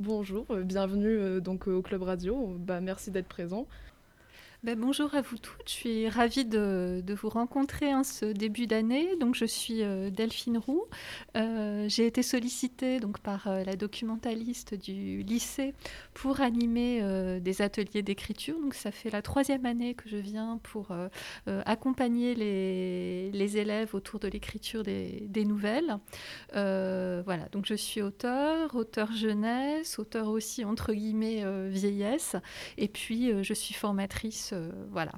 Bonjour, bienvenue donc au Club Radio. Bah, merci d'être présent. Ben, bonjour à vous toutes, je suis ravie de, vous rencontrer en ce début d'année. Donc, je suis euh, Delphine Roux. Euh, j'ai été sollicitée donc, par euh, la documentaliste du lycée pour animer des ateliers d'écriture. Donc, ça fait la troisième année que je viens pour accompagner les, élèves autour de l'écriture des, des, nouvelles. voilà, donc je suis auteur, auteur jeunesse, auteur aussi entre guillemets vieillesse. Et puis, je suis formatrice euh, voilà.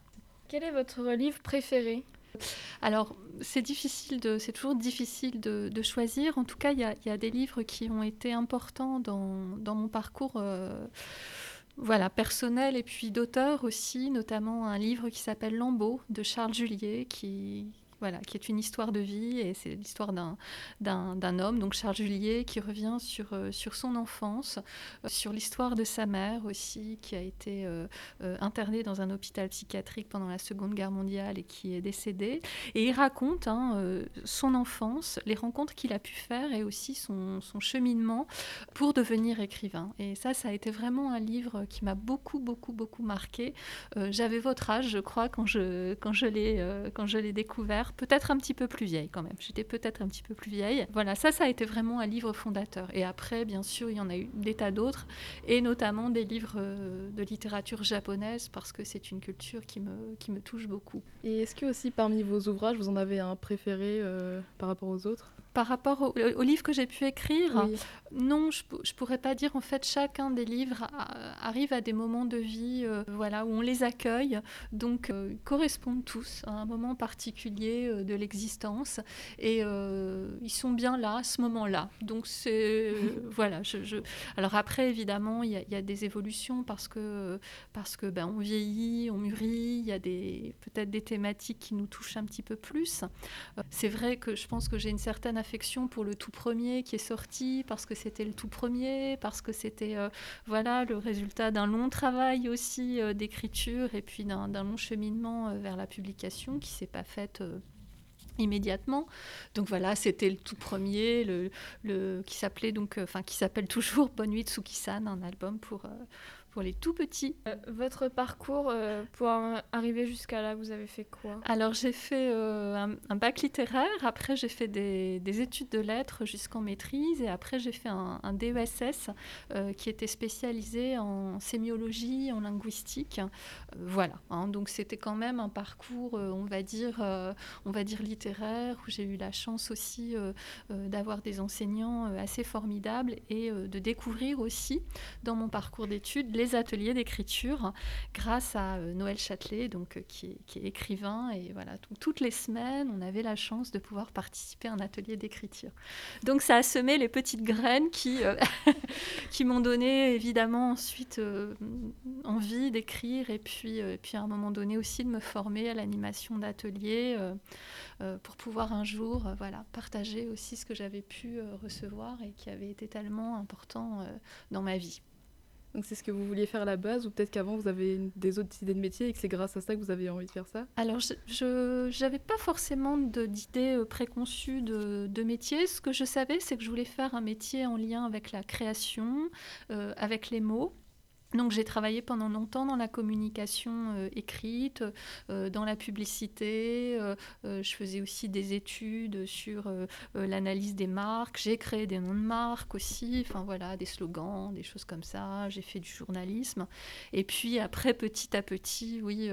Quel est votre livre préféré? Alors, c'est difficile de, c'est toujours difficile de, choisir. En tout cas, il y, a, des livres qui ont été importants dans, dans mon parcours. Euh, voilà, personnel et puis d'auteur aussi, notamment un livre qui s'appelle Lambeau de Charles Julier, qui, voilà, qui est une histoire de vie et c'est l'histoire d'un homme, donc Charles Julier, qui revient sur, euh, sur son enfance, euh, sur l'histoire de sa mère aussi, qui a été euh, internée dans un hôpital psychiatrique pendant la Seconde Guerre mondiale et qui est décédée. Et il raconte hein, son enfance, les rencontres qu'il a pu faire et aussi son, son cheminement pour devenir écrivain. Et ça, ça a été vraiment un livre qui m'a beaucoup, beaucoup, beaucoup marqué. J'avais votre âge, je crois, quand je, quand je l'ai découvert peut-être un petit peu plus vieille quand même. J'étais peut-être un petit peu plus vieille. Voilà, ça, ça a été vraiment un livre fondateur. Et après, bien sûr, il y en a eu des tas d'autres, et notamment des livres euh, de littérature japonaise, parce que c'est une culture qui me, qui me touche beaucoup. Et est-ce que aussi parmi vos ouvrages, vous en avez un préféré euh, par rapport aux autres? Par rapport au, livre que j'ai pu écrire, non, je ne pourrais pas dire. En fait, chacun des livres arrive à des moments de vie euh, voilà, où on les accueille. Donc, euh, ils correspondent tous à un moment particulier euh, de l'existence. Et ils sont bien là, à ce moment-là. Donc, c'est. voilà. Je, Alors, après, évidemment, il y, a des évolutions parce que, parce que ben, on vieillit, on mûrit. Il y a peut-être des thématiques qui nous touchent un petit peu plus. c'est vrai que je pense que j'ai une certaine affection pour le tout premier qui est sorti, parce que c'était le tout premier, parce que c'était euh, voilà le résultat d'un long travail aussi euh, d'écriture et puis d'un long cheminement euh, vers la publication qui s'est pas faite immédiatement. Donc voilà, c'était le tout premier, le, qui s'appelait donc, enfin qui s'appelle toujours Bonne nuit Tsuki-san, un album pour pour les tout petits. Euh, votre parcours euh, pour arriver jusqu'à là, vous avez fait quoi? Alors j'ai fait euh, un, bac littéraire, après j'ai fait des, études de lettres jusqu'en maîtrise et après j'ai fait un, DESS qui était spécialisé en sémiologie, en linguistique. voilà, hein. donc c'était quand même un parcours, on va dire, on va dire littéraire où j'ai eu la chance aussi d'avoir des enseignants assez formidables et de découvrir aussi dans mon parcours d'études ateliers d'écriture grâce à euh, Noël Châtelet, donc, euh, qui, est, écrivain. Et voilà, toutes les semaines, on avait la chance de pouvoir participer à un atelier d'écriture. Donc ça a semé les petites graines qui, euh, qui m'ont donné évidemment ensuite envie d'écrire et puis, puis à un moment donné aussi de me former à l'animation d'ateliers pour pouvoir un jour voilà, partager aussi ce que j'avais pu recevoir et qui avait été tellement important dans ma vie. Donc c'est ce que vous vouliez faire à la base ou peut-être qu'avant vous avez des autres idées de métier et que c'est grâce à ça que vous avez envie de faire ça? Alors je n'avais pas forcément d'idées euh, préconçues de, de, métier. Ce que je savais c'est que je voulais faire un métier en lien avec la création, euh, avec les mots. Donc j'ai travaillé pendant longtemps dans la communication euh, écrite, euh, dans la publicité. Euh, je faisais aussi des études sur l'analyse des marques. J'ai créé des noms de marques aussi, enfin voilà, des slogans, des choses comme ça. J'ai fait du journalisme. Et puis après, petit à petit, oui,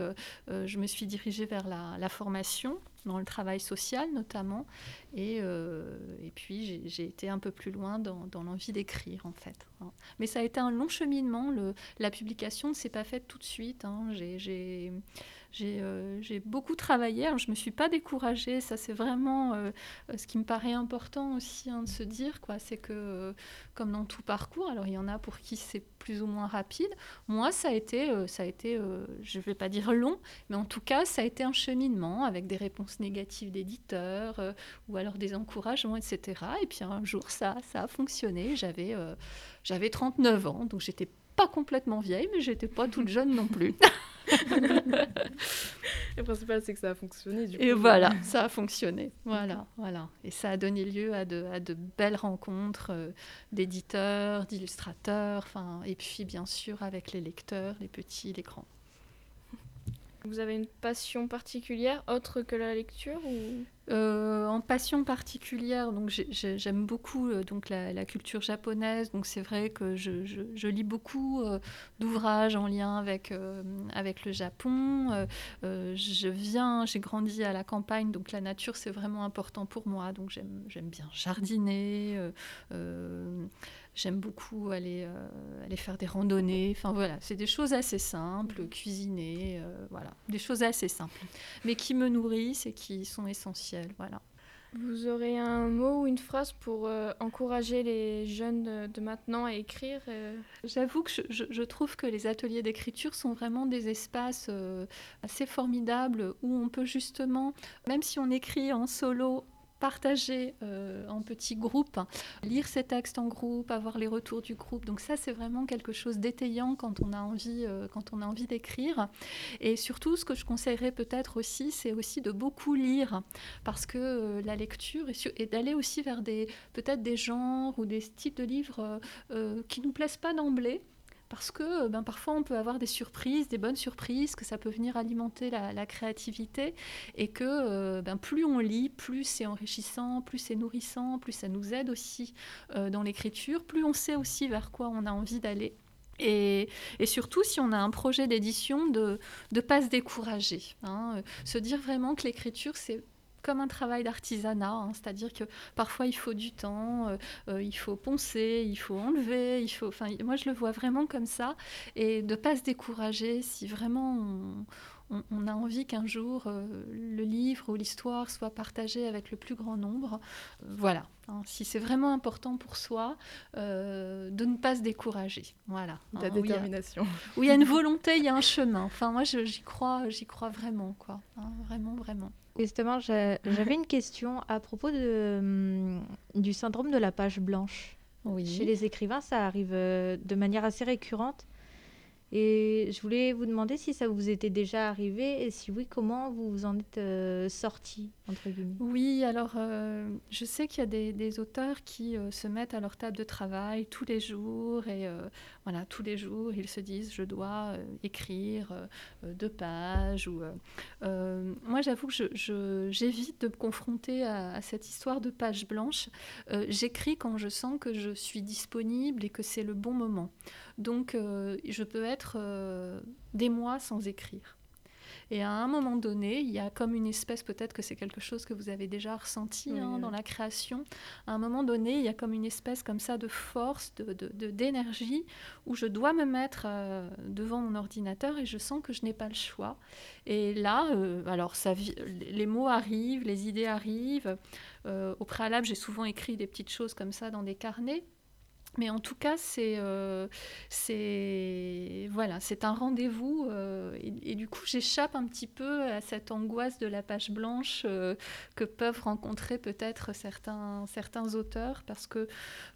je me suis dirigée vers la, la formation dans le travail social notamment. Et, euh, puis j'ai été un peu plus loin dans, dans l'envie d'écrire en fait. Hein. Mais ça a été un long cheminement. Le, la publication ne s'est pas faite tout de suite. Hein. J'ai euh, j'ai beaucoup travaillé, je ne me suis pas découragée, ça c'est vraiment euh, ce qui me paraît important aussi hein, de se dire, quoi, c'est que euh, comme dans tout parcours, alors il y en a pour qui c'est plus ou moins rapide, moi ça a été, ça a été je ne vais pas dire long, mais en tout cas ça a été un cheminement avec des réponses négatives d'éditeurs ou alors des encouragements, etc. Et puis un jour ça, ça a fonctionné, j'avais j'avais 39 ans, donc j'étais pas complètement vieille, mais j'étais pas toute jeune non plus. Le principal, c'est que ça a fonctionné. Du Et coup. voilà, ça a fonctionné. Voilà, voilà. Et ça a donné lieu à de, à de belles rencontres euh, d'éditeurs, d'illustrateurs, et puis bien sûr avec les lecteurs, les petits, les grands. Vous avez une passion particulière autre que la lecture ou? Euh, en passion particulière, donc j'ai- j'ai- j'aime beaucoup euh, donc la, culture japonaise. Donc c'est vrai que je, lis beaucoup euh, d'ouvrages en lien avec avec le Japon. Je viens, j'ai grandi à la campagne, donc la nature c'est vraiment important pour moi. Donc j'aime bien jardiner. J'aime beaucoup aller, euh, aller faire des randonnées. Enfin voilà, c'est des choses assez simples, cuisiner, euh, voilà, des choses assez simples, mais qui me nourrissent et qui sont essentielles. Voilà. vous aurez un mot ou une phrase pour euh, encourager les jeunes de, de maintenant à écrire euh, J'avoue que je, je- je trouve que les ateliers d'écriture sont vraiment des espaces euh, assez formidables où on peut justement, même si on écrit en solo, partager euh, en petits groupes, lire ses textes en groupe, avoir les retours du groupe. Donc ça, c'est vraiment quelque chose d'étayant quand on a envie, euh, quand on a envie d'écrire. Et surtout, ce que je conseillerais peut-être aussi, c'est aussi de beaucoup lire, parce que euh, la lecture et, su- et d'aller aussi vers des peut-être des genres ou des types de livres qui nous plaisent pas d'emblée. Parce que euh, ben, parfois on peut avoir des surprises, des bonnes surprises, que ça peut venir alimenter la, créativité et que euh, ben, plus on lit, plus c'est enrichissant, plus c'est nourrissant, plus ça nous aide aussi euh, dans l'écriture, plus on sait aussi vers quoi on a envie d'aller. Et, et surtout, si on a un projet d'édition, de ne pas se décourager. hein, se dire vraiment que l'écriture, c'est un travail d'artisanat, hein, c'est-à-dire que parfois il faut du temps, euh, euh, il faut poncer, il faut enlever, il faut. Enfin, moi je le vois vraiment comme ça, et de pas se décourager si vraiment on, on- on a envie qu'un jour euh, le livre ou l'histoire soit partagé avec le plus grand nombre. Euh, voilà. hein, si c'est vraiment important pour soi, euh, de ne pas se décourager. Voilà. La hein, où il y a- détermination. où il y a une volonté, il y a un chemin. Enfin, moi, j'y crois, j'y crois vraiment, quoi. Hein, vraiment, vraiment. Justement, j'avais une question à propos de, hum, du syndrome de la page blanche. Oui. Chez les écrivains, ça arrive de manière assez récurrente. Et je voulais vous demander si ça vous était déjà arrivé et si oui, comment vous vous en êtes euh, sorti, entre guillemets. Oui, alors euh, je sais qu'il y a des, auteurs qui euh, se mettent à leur table de travail tous les jours et euh, voilà, tous les jours ils se disent je dois écrire deux pages ou moi j'avoue que je- je- j'évite de me confronter à, à cette histoire de page blanche. J'écris quand je sens que je suis disponible et que c'est le bon moment. Donc euh, je peux être euh, des mois sans écrire. Et à un moment donné, il y a comme une espèce, peut-être que c'est quelque chose que vous avez déjà ressenti Oui, hein, oui. dans la création, à un moment donné, il y a comme une espèce comme ça de force, de, d'énergie, où je dois me mettre euh, devant mon ordinateur et je sens que je n'ai pas le choix. Et là, euh, alors ça, les mots arrivent, les idées arrivent. Euh, au préalable, j'ai souvent écrit des petites choses comme ça dans des carnets. Mais en tout cas, c'est euh, c'est voilà, c'est un rendez-vous euh, et, et du coup, j'échappe un petit peu à cette angoisse de la page blanche euh, que peuvent rencontrer peut-être certains certains auteurs parce que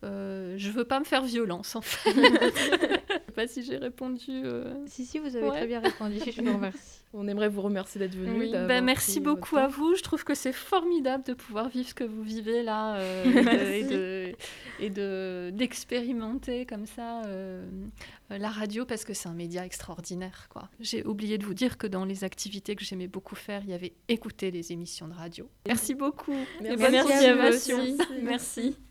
euh, je veux pas me faire violence en fait. je sais pas si j'ai répondu. euh. Si, si, vous avez Ouais. très bien répondu, je vous remercie. On aimerait vous remercier d'être venu. Oui, ben, merci beaucoup à vous. Je trouve que c'est formidable de pouvoir vivre ce que vous vivez là euh, et de- et de- d'expérimenter comme ça euh, la radio parce que c'est un média extraordinaire. quoi. J'ai oublié de vous dire que dans les activités que j'aimais beaucoup faire, il y avait écouter les émissions de radio. Merci beaucoup. Merci Bonne à vous aussi. Merci.